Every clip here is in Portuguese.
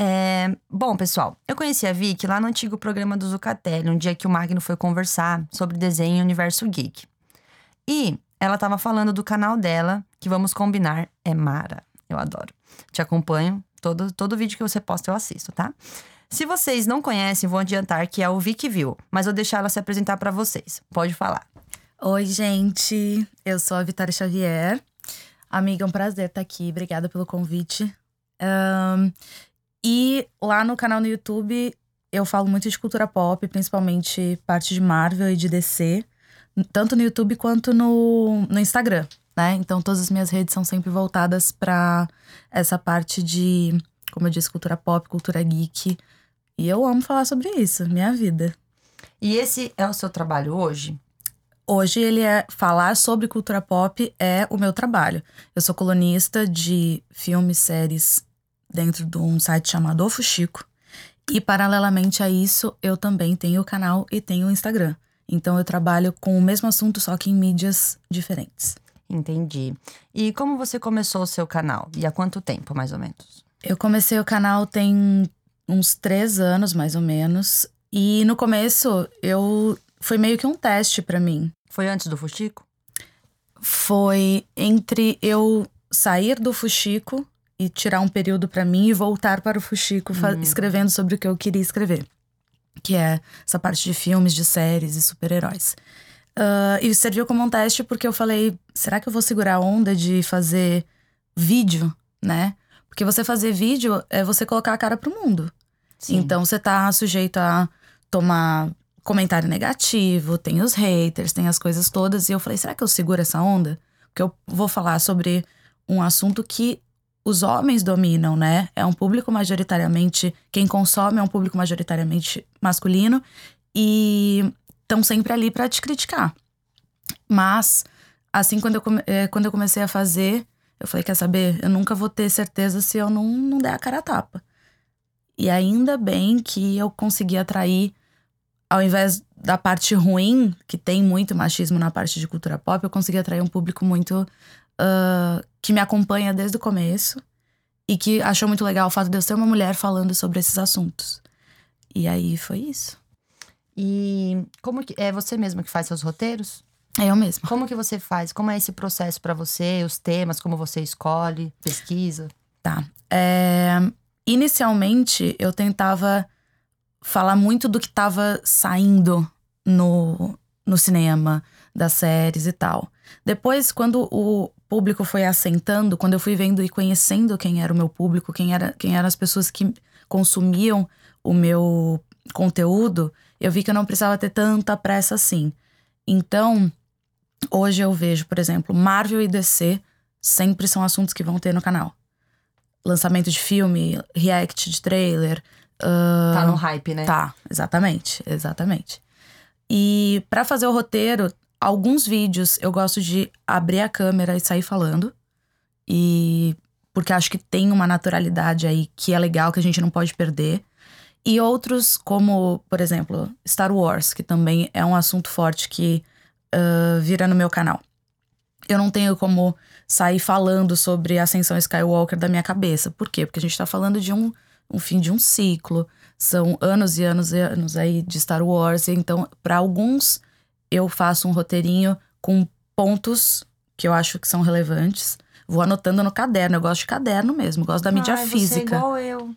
É, bom, pessoal, eu conheci a Vicky lá no antigo programa do Zucatelli, um dia que o Magno foi conversar sobre desenho e universo geek. E ela estava falando do canal dela, que vamos combinar, é Mara. Eu adoro. Te acompanho, todo, todo vídeo que você posta eu assisto, tá? Se vocês não conhecem, vou adiantar que é o Vicky View, mas vou deixar ela se apresentar para vocês. Pode falar. Oi, gente. Eu sou a Vitória Xavier. Amiga, é um prazer estar aqui. Obrigada pelo convite. Um, e lá no canal no YouTube eu falo muito de cultura pop, principalmente parte de Marvel e de DC, tanto no YouTube quanto no, no Instagram, né? Então todas as minhas redes são sempre voltadas para essa parte de, como eu disse, cultura pop, cultura geek. E eu amo falar sobre isso, minha vida. E esse é o seu trabalho hoje? Hoje ele é falar sobre cultura pop é o meu trabalho. Eu sou colunista de filmes, séries dentro de um site chamado O Fuxico. E paralelamente a isso, eu também tenho o canal e tenho o Instagram. Então eu trabalho com o mesmo assunto, só que em mídias diferentes. Entendi. E como você começou o seu canal? E há quanto tempo, mais ou menos? Eu comecei o canal tem uns três anos, mais ou menos. E no começo, eu foi meio que um teste para mim. Foi antes do Fuxico? Foi entre eu sair do Fuxico e tirar um período para mim e voltar para o Fuxico uhum. escrevendo sobre o que eu queria escrever. Que é essa parte de filmes, de séries e super-heróis. Uh, e serviu como um teste porque eu falei: será que eu vou segurar a onda de fazer vídeo, né? Porque você fazer vídeo é você colocar a cara pro mundo. Sim. Então você tá sujeito a tomar comentário negativo, tem os haters, tem as coisas todas. E eu falei: será que eu seguro essa onda? Porque eu vou falar sobre um assunto que os homens dominam, né? É um público majoritariamente. Quem consome é um público majoritariamente masculino e estão sempre ali para te criticar. Mas, assim, quando eu, é, quando eu comecei a fazer, eu falei: quer saber? Eu nunca vou ter certeza se eu não, não der a cara a tapa. E ainda bem que eu consegui atrair, ao invés da parte ruim, que tem muito machismo na parte de cultura pop, eu consegui atrair um público muito uh, que me acompanha desde o começo e que achou muito legal o fato de eu ser uma mulher falando sobre esses assuntos. E aí foi isso. E como que é você mesma que faz seus roteiros? É eu mesma. Como que você faz? Como é esse processo para você? Os temas, como você escolhe, pesquisa? Tá. É, inicialmente eu tentava falar muito do que estava saindo no, no cinema, das séries e tal. Depois, quando o público foi assentando, quando eu fui vendo e conhecendo quem era o meu público, quem, era, quem eram as pessoas que consumiam o meu conteúdo, eu vi que eu não precisava ter tanta pressa assim. Então, hoje eu vejo, por exemplo, Marvel e DC sempre são assuntos que vão ter no canal. Lançamento de filme, react de trailer. Uh, tá no hype, né? Tá, exatamente, exatamente. E para fazer o roteiro, alguns vídeos eu gosto de abrir a câmera e sair falando. E porque acho que tem uma naturalidade aí que é legal, que a gente não pode perder. E outros, como, por exemplo, Star Wars, que também é um assunto forte que uh, vira no meu canal. Eu não tenho como sair falando sobre a ascensão Skywalker da minha cabeça. Por quê? Porque a gente tá falando de um, um fim de um ciclo. São anos e anos e anos aí de Star Wars. Então, para alguns eu faço um roteirinho com pontos que eu acho que são relevantes. Vou anotando no caderno. Eu gosto de caderno mesmo, gosto da mídia Ai, física. Você é igual eu.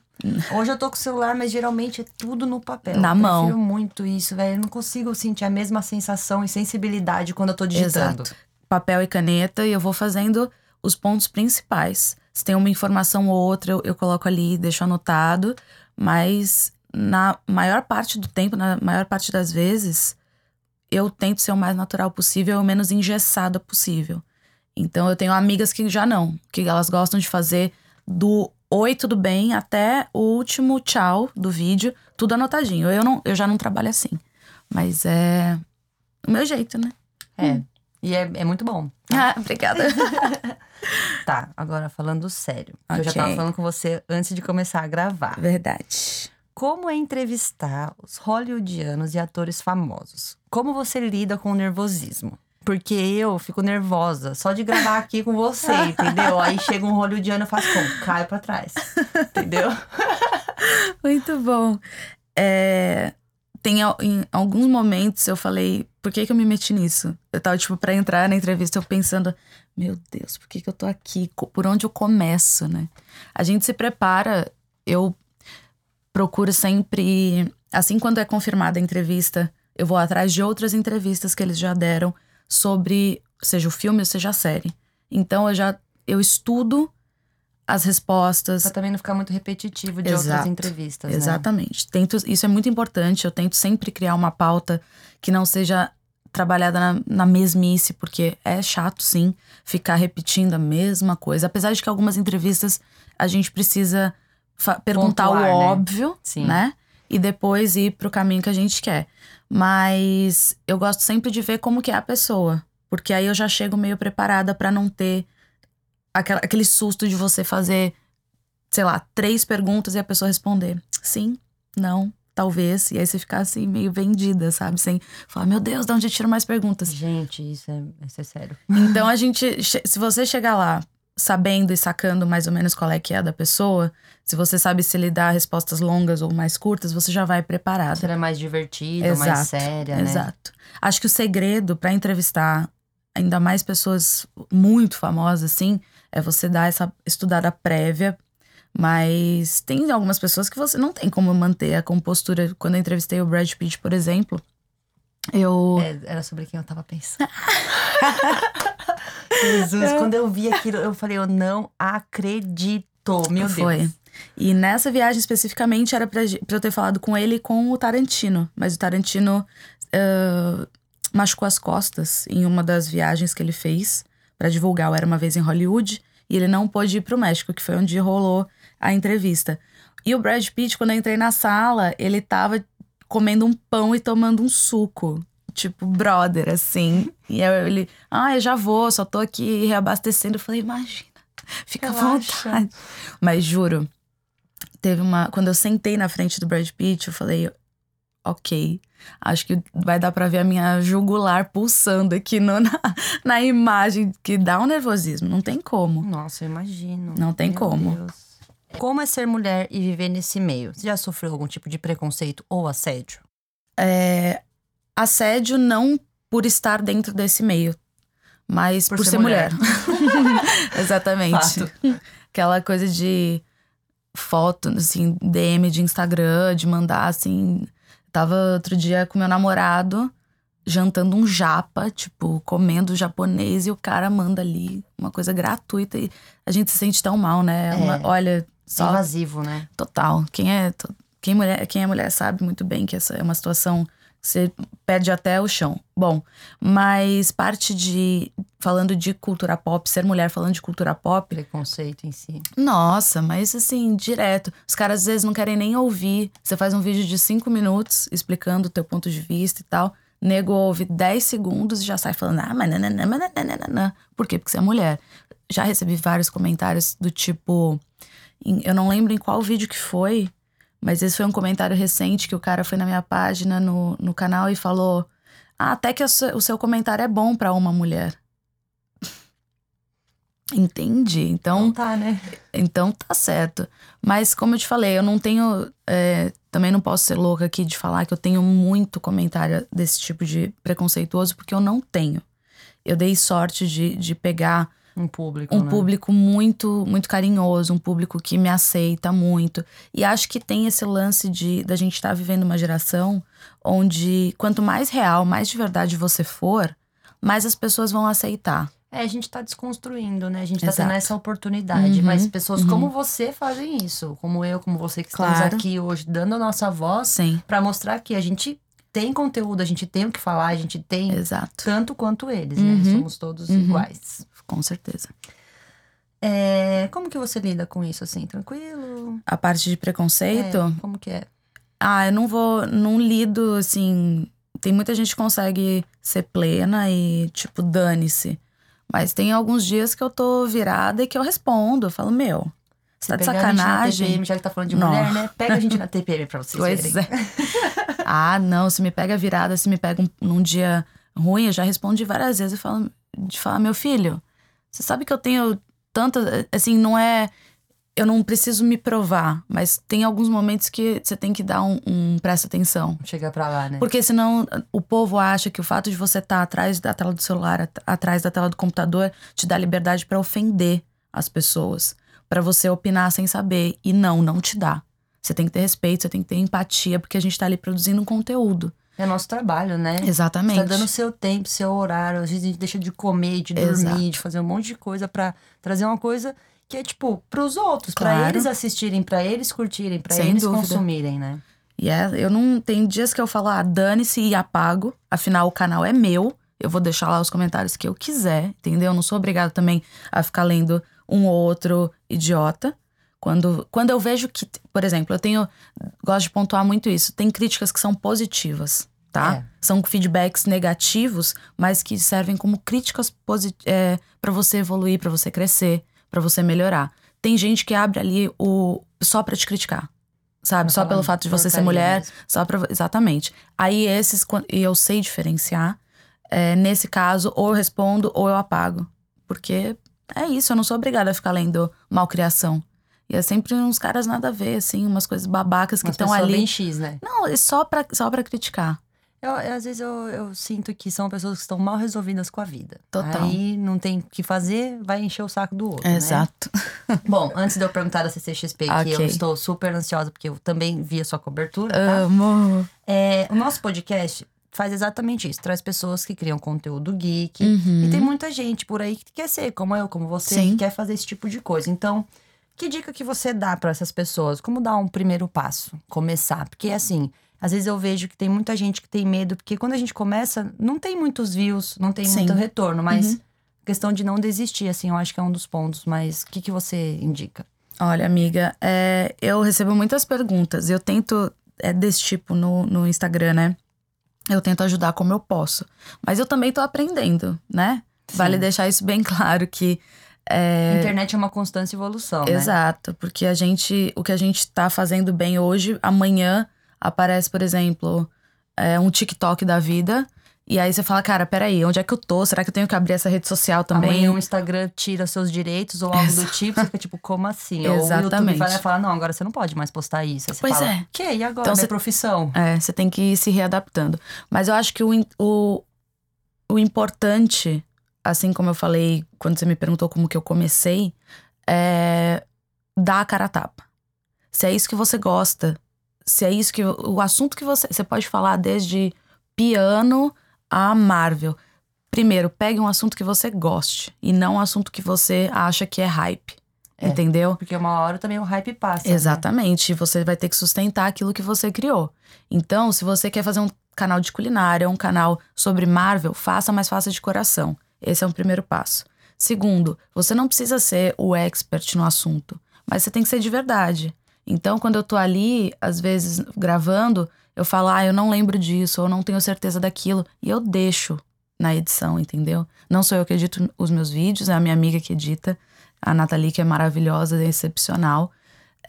Hoje eu tô com o celular, mas geralmente é tudo no papel. Na eu mão. Eu muito isso, velho. Eu não consigo sentir a mesma sensação e sensibilidade quando eu tô digitando. Exato. Papel e caneta e eu vou fazendo os pontos principais. Se tem uma informação ou outra, eu, eu coloco ali, deixo anotado. Mas na maior parte do tempo, na maior parte das vezes, eu tento ser o mais natural possível e o menos engessada possível. Então eu tenho amigas que já não, que elas gostam de fazer do oi, tudo bem, até o último tchau do vídeo, tudo anotadinho. Eu, não, eu já não trabalho assim. Mas é o meu jeito, né? É. Hum. E é, é muito bom. Tá? Ah, obrigada. tá, agora falando sério. Okay. Eu já tava falando com você antes de começar a gravar. Verdade. Como é entrevistar os hollywoodianos e atores famosos? Como você lida com o nervosismo? Porque eu fico nervosa só de gravar aqui com você, entendeu? Aí chega um hollywoodiano e eu faço como? Caio pra trás. Entendeu? Muito bom. É, tem em alguns momentos eu falei, por que, que eu me meti nisso? Eu tava, tipo, pra entrar na entrevista, eu pensando, meu Deus, por que, que eu tô aqui? Por onde eu começo, né? A gente se prepara, eu procuro sempre, assim quando é confirmada a entrevista, eu vou atrás de outras entrevistas que eles já deram sobre, seja o filme ou seja a série. Então eu já eu estudo as respostas. Pra também não ficar muito repetitivo de Exato. outras entrevistas. Né? Exatamente. Né? Tento, isso é muito importante. Eu tento sempre criar uma pauta que não seja trabalhada na, na mesmice, porque é chato, sim, ficar repetindo a mesma coisa. Apesar de que algumas entrevistas a gente precisa perguntar Pontuar, o né? óbvio, sim. né? E depois ir pro caminho que a gente quer. Mas eu gosto sempre de ver como que é a pessoa. Porque aí eu já chego meio preparada para não ter aquela, aquele susto de você fazer, sei lá, três perguntas e a pessoa responder sim, não, talvez. E aí você ficar assim, meio vendida, sabe? Sem falar, meu Deus, de onde eu tiro mais perguntas? Gente, isso é, isso é sério. Então a gente, se você chegar lá sabendo e sacando mais ou menos qual é que é da pessoa, se você sabe se lhe dá respostas longas ou mais curtas, você já vai preparado. Será mais divertido, mais séria, né? Exato. Acho que o segredo para entrevistar ainda mais pessoas muito famosas assim, é você dar essa estudada prévia mas tem algumas pessoas que você não tem como manter a compostura. Quando eu entrevistei o Brad Pitt, por exemplo, eu. É, era sobre quem eu tava pensando. Jesus, quando eu vi aquilo, eu falei, eu não acredito. Meu Deus. Foi. E nessa viagem especificamente era pra, pra, eu ter falado com ele e com o Tarantino. Mas o Tarantino uh, machucou as costas em uma das viagens que ele fez para divulgar o Era Uma Vez em Hollywood. E ele não pôde ir pro México, que foi onde rolou a entrevista. E o Brad Pitt, quando eu entrei na sala, ele tava comendo um pão e tomando um suco. Tipo, brother, assim. E aí ele, ah, eu já vou, só tô aqui reabastecendo. Eu falei, imagina, fica à vontade. Mas juro, teve uma. Quando eu sentei na frente do Brad Pitt, eu falei, ok. Acho que vai dar pra ver a minha jugular pulsando aqui no, na, na imagem, que dá um nervosismo. Não tem como. Nossa, eu imagino. Não tem Meu como. Deus. Como é ser mulher e viver nesse meio? Você já sofreu algum tipo de preconceito ou assédio? É, assédio não por estar dentro desse meio, mas por, por ser, ser, mulher. mulher. Exatamente. Fato. Aquela coisa de foto, assim, DM de Instagram, de mandar assim. Tava outro dia com meu namorado jantando um japa, tipo, comendo japonês, e o cara manda ali uma coisa gratuita e a gente se sente tão mal, né? É. Uma, olha, só. Invasivo, né? Total. Quem é, quem, mulher, quem é mulher sabe muito bem que essa é uma situação você perde até o chão. Bom, mas parte de. Falando de cultura pop, ser mulher falando de cultura pop. Preconceito em si. Nossa, mas assim, direto. Os caras às vezes não querem nem ouvir. Você faz um vídeo de cinco minutos explicando o teu ponto de vista e tal. Nego ouve 10 segundos e já sai falando, ah, mas nananã, nananã. Por quê? Porque você é mulher. Já recebi vários comentários do tipo. Eu não lembro em qual vídeo que foi, mas esse foi um comentário recente que o cara foi na minha página no, no canal e falou: Ah, até que o seu, comentário é bom para uma mulher. Entende? Então. Não tá, né? Então tá certo. Mas, como eu te falei, eu não tenho. É, também não posso ser louca aqui de falar que eu tenho muito comentário desse tipo de preconceituoso, porque eu não tenho. Eu dei sorte de, de pegar um público, um né? público muito muito carinhoso, um público que me aceita muito. E acho que tem esse lance de da gente estar tá vivendo uma geração onde quanto mais real, mais de verdade você for, mais as pessoas vão aceitar. É, a gente tá desconstruindo, né? A gente Exato. tá tendo essa oportunidade. Uhum, mas pessoas uhum. como você fazem isso. Como eu, como você que claro. estamos aqui hoje, dando a nossa voz para mostrar que a gente tem conteúdo, a gente tem o que falar, a gente tem Exato. tanto quanto eles, né? Uhum. Somos todos uhum. iguais. Com certeza. É, como que você lida com isso, assim? Tranquilo? A parte de preconceito? É, como que é? Ah, eu não vou. Não lido, assim. Tem muita gente que consegue ser plena e, tipo, dane-se. Mas tem alguns dias que eu tô virada e que eu respondo. Eu falo, meu, Você tá de sacanagem. TPM, já que tá falando de Não. mulher, né? Pega a gente na TPM pra vocês Pois verem. é. ah, não, se me pega virada, se me pega um- num dia ruim, eu já respondi várias vezes e falo, de falar, meu filho, você sabe que eu tenho tanta. Assim, não é. Eu não preciso me provar, mas tem alguns momentos que você tem que dar um, um presta atenção. Chegar pra lá, né? Porque senão o povo acha que o fato de você estar atrás da tela do celular, at- atrás da tela do computador, te dá liberdade pra ofender as pessoas, Pra você opinar sem saber. E não, não te dá. Você tem que ter respeito, você tem que ter empatia, porque a gente tá ali produzindo um conteúdo. É nosso trabalho, né? Exatamente. Você tá dando seu tempo, seu horário. Às vezes a gente deixa de comer, de dormir, Exato. de fazer um monte de coisa pra trazer uma coisa que é tipo pros outros, pra Claro. eles assistirem, pra eles curtirem, pra Sem eles dúvida. consumirem, né? E é, eu não. Tem dias que eu falo, ah, dane-se e apago. Afinal, o canal é meu. Eu vou deixar lá os comentários que eu quiser, entendeu? Eu não sou obrigada também a ficar lendo um ou outro idiota. Quando, quando eu vejo que, por exemplo, eu tenho. Gosto de pontuar muito isso. Tem críticas que são positivas, tá? É. São feedbacks negativos, mas que servem como críticas é, para você evoluir, pra você crescer, pra você melhorar. Tem gente que abre ali o só pra te criticar. Sabe? Pra só pelo fato de você ser mulher, mesmo. só pra, exatamente. Aí esses, e eu sei diferenciar. é, nesse caso, ou eu respondo ou eu apago. Porque é isso, eu não sou obrigada a ficar lendo malcriação. E é sempre uns caras nada a ver, assim, umas coisas babacas que estão ali. bem X, né? Não, é só pra, só pra criticar. Eu, eu, às vezes eu, eu sinto que são pessoas que estão mal resolvidas com a vida. Total. Aí não tem o que fazer, vai encher o saco do outro. né? Exato. Bom, antes de eu perguntar da CCXP, que eu estou super ansiosa, porque eu também vi a sua cobertura, tá? Amo. É, o nosso podcast faz exatamente isso. Traz pessoas que criam conteúdo geek. Uhum. E tem muita gente por aí que quer ser, como eu, como você, Sim. que quer fazer esse tipo de coisa. Então, que dica que você dá para essas pessoas? Como dar um primeiro passo? Começar? Porque, assim, às vezes eu vejo que tem muita gente que tem medo, porque quando a gente começa, não tem muitos views, não tem Sim. muito retorno, mas Uhum. questão de não desistir, assim, eu acho que é um dos pontos. Mas o que, que você indica? Olha, amiga, é, eu recebo muitas perguntas. Eu tento, é desse tipo no, no Instagram, né? Eu tento ajudar como eu posso. Mas eu também tô aprendendo, né? Vale Sim. deixar isso bem claro que. é, A internet é uma constante evolução, né? Exato, porque a gente, o que a gente tá fazendo bem hoje, amanhã aparece, por exemplo, é, um TikTok da vida. E aí você fala, cara, peraí, onde é que eu tô? Será que eu tenho que abrir essa rede social também? Amanhã o Instagram tira seus direitos ou algo do tipo, você fica tipo, como assim? Ou o YouTube Exatamente. vai lá e fala, não, agora você não pode mais postar isso. Aí você Pois fala, é. que? E agora? Então Minha profissão. É, você tem que ir se readaptando. Mas eu acho que o, o, o importante, assim como eu falei quando você me perguntou como que eu comecei, é dar a cara a tapa. Se é isso que você gosta, se é isso que. O assunto que você. Você pode falar desde piano a Marvel. Primeiro, pegue um assunto que você goste e não um assunto que você acha que é hype. É. Entendeu? Porque uma hora também o hype passa. né? Exatamente. Você vai ter que sustentar aquilo que você criou. Então, se você quer fazer um canal de culinária, um canal sobre Marvel, faça, mas faça de coração. Esse é um primeiro passo. Segundo, você não precisa ser o expert no assunto, mas você tem que ser de verdade. Então, quando eu tô ali, às vezes gravando, eu falo, ah, eu não lembro disso, ou não tenho certeza daquilo, e eu deixo na edição, entendeu? Não sou eu que edito os meus vídeos, é a minha amiga que edita, a Nathalie, que é maravilhosa, é excepcional.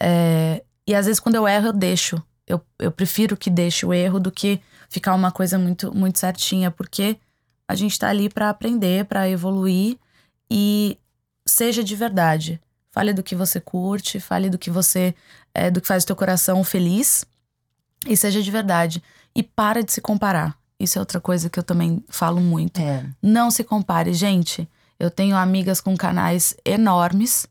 É, e às vezes quando eu erro, eu deixo. Eu, eu prefiro que deixe o erro do que ficar uma coisa muito, muito certinha, porque a gente tá ali pra aprender, pra evoluir e seja de verdade. Fale do que você curte, fale do que você. é, do que faz o teu coração feliz e seja de verdade. E para de se comparar. Isso é outra coisa que eu também falo muito. É. Não se compare, gente. Eu tenho amigas com canais enormes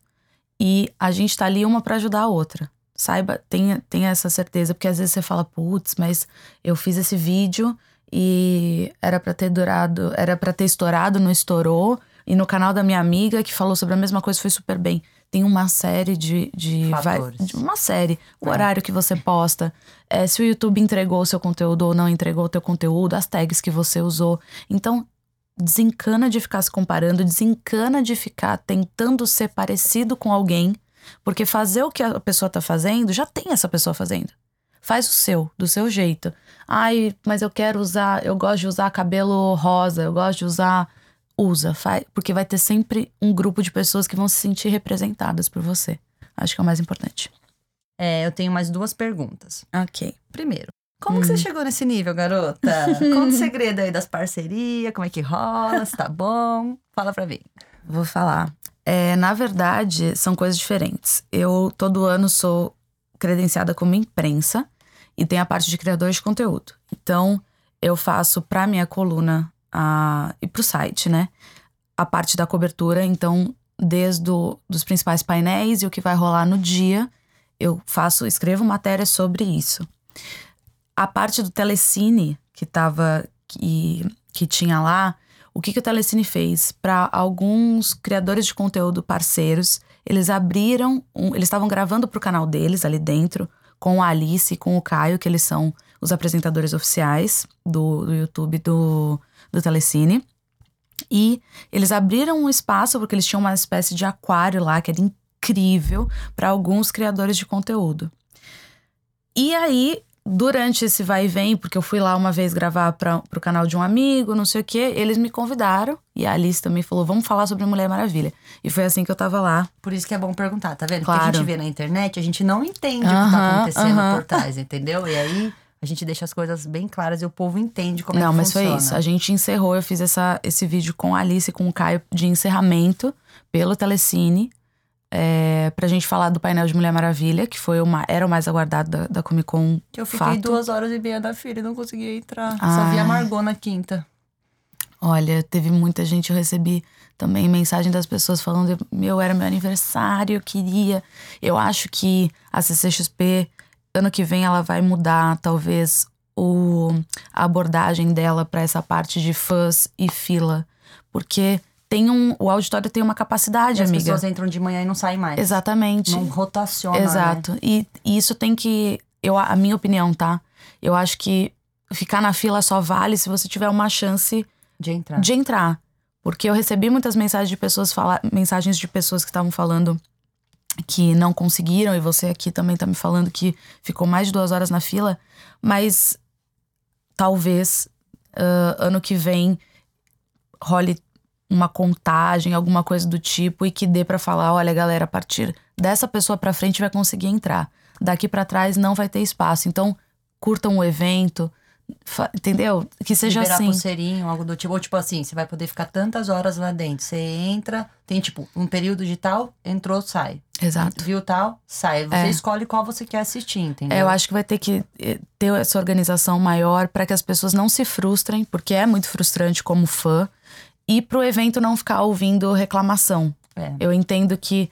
e a gente tá ali uma pra ajudar a outra. Saiba, tenha, tenha essa certeza, porque às vezes você fala, putz, mas eu fiz esse vídeo e era pra ter durado, era pra ter estourado, não estourou. E no canal da minha amiga, que falou sobre a mesma coisa, foi super bem. Tem uma série de. de, uma série. O É. horário que você posta. é, se o YouTube entregou o seu conteúdo ou não entregou o teu conteúdo, as tags que você usou. Então, desencana de ficar se comparando, desencana de ficar tentando ser parecido com alguém, porque fazer o que a pessoa tá fazendo, já tem essa pessoa fazendo. Faz o seu, do seu jeito. Ai, mas eu quero usar, eu gosto de usar cabelo rosa, eu gosto de usar. Usa, faz, porque vai ter sempre um grupo de pessoas que vão se sentir representadas por você. Acho que é o mais importante. É, eu tenho mais duas perguntas. Ok. Primeiro, como que você chegou nesse nível, garota? Conta o segredo aí das parcerias, como é que rola, se tá bom. Fala pra mim. Vou falar. É, na verdade, são coisas diferentes. Eu todo ano sou credenciada como imprensa e tem a parte de criador de conteúdo. Então, eu faço para minha coluna a, e para o site, né? A parte da cobertura. Então, desde do, dos principais painéis e o que vai rolar no dia, eu faço, escrevo matéria sobre isso. A parte do telecine que tava que, que tinha lá, o que, que o Telecine fez? Para alguns criadores de conteúdo parceiros, eles abriram, um, eles estavam gravando para o canal deles ali dentro, com a Alice e com o Caio, que eles são os apresentadores oficiais do, do YouTube do, do Telecine. E eles abriram um espaço, porque eles tinham uma espécie de aquário lá, que era incrível, para alguns criadores de conteúdo. E aí, durante esse vai e vem, porque eu fui lá uma vez gravar para o canal de um amigo, não sei o quê, eles me convidaram e a Alice também falou: vamos falar sobre Mulher Maravilha. E foi assim que eu tava lá. Por isso que é bom perguntar, tá vendo? Claro. Porque a gente vê na internet, a gente não entende o que tá acontecendo aham. por trás, entendeu? E aí a gente deixa as coisas bem claras e o povo entende como é Não, que mas funciona. foi isso. A gente encerrou, eu fiz essa, esse vídeo com a Alice e com o Caio de encerramento pelo Telecine. É, pra gente falar do painel de Mulher Maravilha, que foi uma, era o mais aguardado da, da Comic Con. Que eu fiquei fato. duas horas e meia da fila e não conseguia entrar. Só Ah. vi a Margot na quinta. Olha, teve muita gente, eu recebi também mensagem das pessoas falando: meu, era meu aniversário, eu queria. Eu acho que a CCXP, ano que vem, ela vai mudar, talvez, o, a abordagem dela para essa parte de fãs e fila. Porque tem um, o auditório tem uma capacidade, E as amiga. pessoas entram de manhã e não saem mais. Exatamente. Não rotaciona. né? Exato. E, e isso tem que. Eu, a minha opinião, tá? Eu acho que ficar na fila só vale se você tiver uma chance De entrar. de entrar. Porque eu recebi muitas mensagens de pessoas falar, mensagens de pessoas que estavam falando que não conseguiram, e você aqui também tá me falando que ficou mais de duas horas na fila, mas talvez ah, ano que vem role uma contagem, alguma coisa do tipo, e que dê pra falar: olha, galera, a partir dessa pessoa pra frente vai conseguir entrar. Daqui pra trás não vai ter espaço. Então, curtam o evento, entendeu? Que seja Liberar assim. pulseirinho, algo do tipo. Ou tipo assim, você vai poder ficar tantas horas lá dentro. Você entra, tem tipo um período de tal, entrou, sai. Exato. Viu tal, sai. Você É. escolhe qual você quer assistir, entendeu? É, eu acho que vai ter que eh, ter essa organização maior para que as pessoas não se frustrem, porque é muito frustrante como fã, e pro evento não ficar ouvindo reclamação. É. Eu entendo que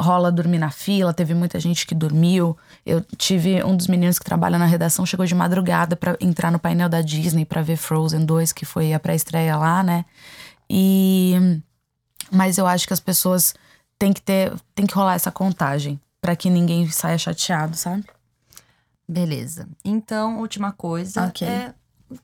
rola dormir na fila, teve muita gente que dormiu. Eu tive um dos meninos que trabalha na redação chegou de madrugada para entrar no painel da Disney para ver Frozen 2, que foi a pré-estreia lá, né? E mas eu acho que as pessoas têm que ter, tem que rolar essa contagem para que ninguém saia chateado, sabe? Beleza. Então, última coisa Ok. é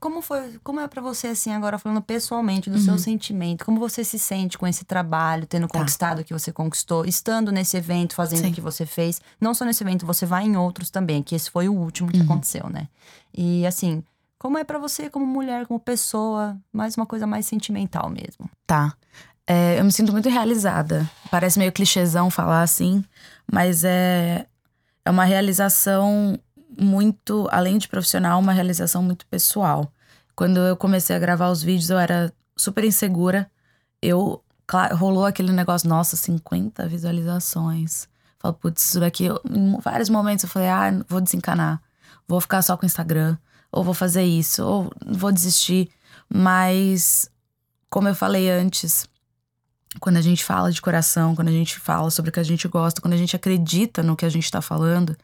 como foi, como é pra você assim agora falando pessoalmente do Uhum. seu sentimento, como você se sente com esse trabalho, tendo conquistado o que você conquistou, estando nesse evento, fazendo Tá. Sim. o que você fez. Não só nesse evento, você vai em outros também, que esse foi o último que Uhum. aconteceu, né? E assim, como é pra você como mulher, como pessoa, mais uma coisa mais sentimental mesmo. Tá. É, eu me sinto muito realizada. Parece meio clichêzão falar assim, mas é, é uma realização muito, além de profissional, uma realização muito pessoal. Quando eu comecei a gravar os vídeos, eu era super insegura. Eu, cla- rolou aquele negócio, nossa, 50 visualizações. Falo, putz, isso daqui. eu- Em vários momentos eu falei, ah, vou desencanar. Vou ficar só com o Instagram. Ou vou fazer isso. Ou vou desistir. Mas, como eu falei antes, quando a gente fala de coração, quando a gente fala sobre o que a gente gosta, quando a gente acredita no que a gente tá falando,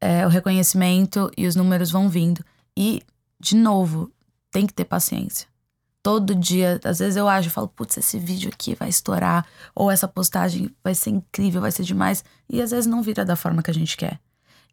é, o reconhecimento e os números vão vindo. E, de novo, tem que ter paciência. Todo dia, às vezes eu acho, eu falo, putz, esse vídeo aqui vai estourar, ou essa postagem vai ser incrível, vai ser demais, e às vezes não vira da forma que a gente quer.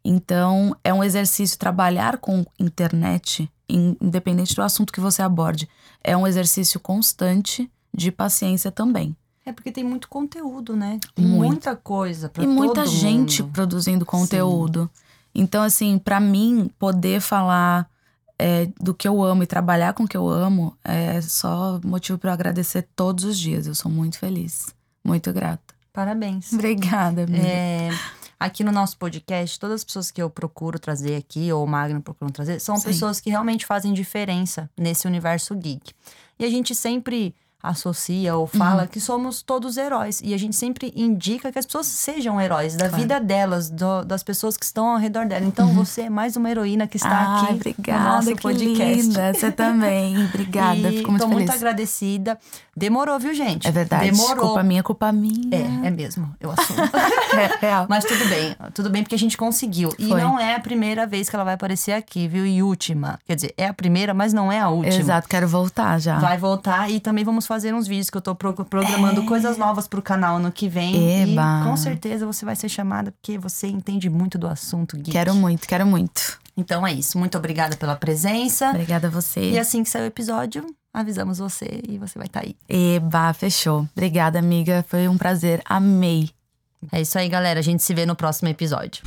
Então, é um exercício trabalhar com internet, in- independente do assunto que você aborde, é um exercício constante de paciência também. É porque tem muito conteúdo, né? Tem Muito. muita coisa pra e muita gente mundo. produzindo conteúdo. Então, assim, pra mim, poder falar é, do que eu amo e trabalhar com o que eu amo é só motivo pra eu agradecer todos os dias. Eu sou muito feliz, muito grata. Parabéns. Obrigada, amiga. É, aqui no nosso podcast, todas as pessoas que eu procuro trazer aqui, ou o Magno procura trazer, são Sim. pessoas que realmente fazem diferença nesse universo geek. E a gente sempre associa ou Uhum. fala que somos todos heróis. E a gente sempre indica que as pessoas sejam heróis da Claro. vida delas, do- das pessoas que estão ao redor dela. Então você é mais uma heroína que está Uhum. Ai, aqui obrigada, no nosso que podcast. linda. Você também. Obrigada, e fico muito feliz. muito agradecida. Demorou, viu, gente? É verdade. Demorou. Culpa minha, culpa minha. É, é mesmo, eu assumo. É real. Mas tudo bem, tudo bem porque a gente conseguiu. E Foi. não é a primeira vez que ela vai aparecer aqui, viu? E última. Quer dizer, é a primeira, mas não é a última. Exato, quero voltar já. Vai voltar e também vamos fazer uns vídeos que eu tô pro- programando coisas novas pro canal ano que vem. É. Eba. E com certeza você vai ser chamada porque você entende muito do assunto, Gui. Quero muito, quero muito. Então é isso. Muito obrigada pela presença. Obrigada a você. E assim que sair o episódio, avisamos você e você vai estar aí. Eba, fechou. Obrigada, amiga. Foi um prazer. Amei. É isso aí, galera. A gente se vê no próximo episódio.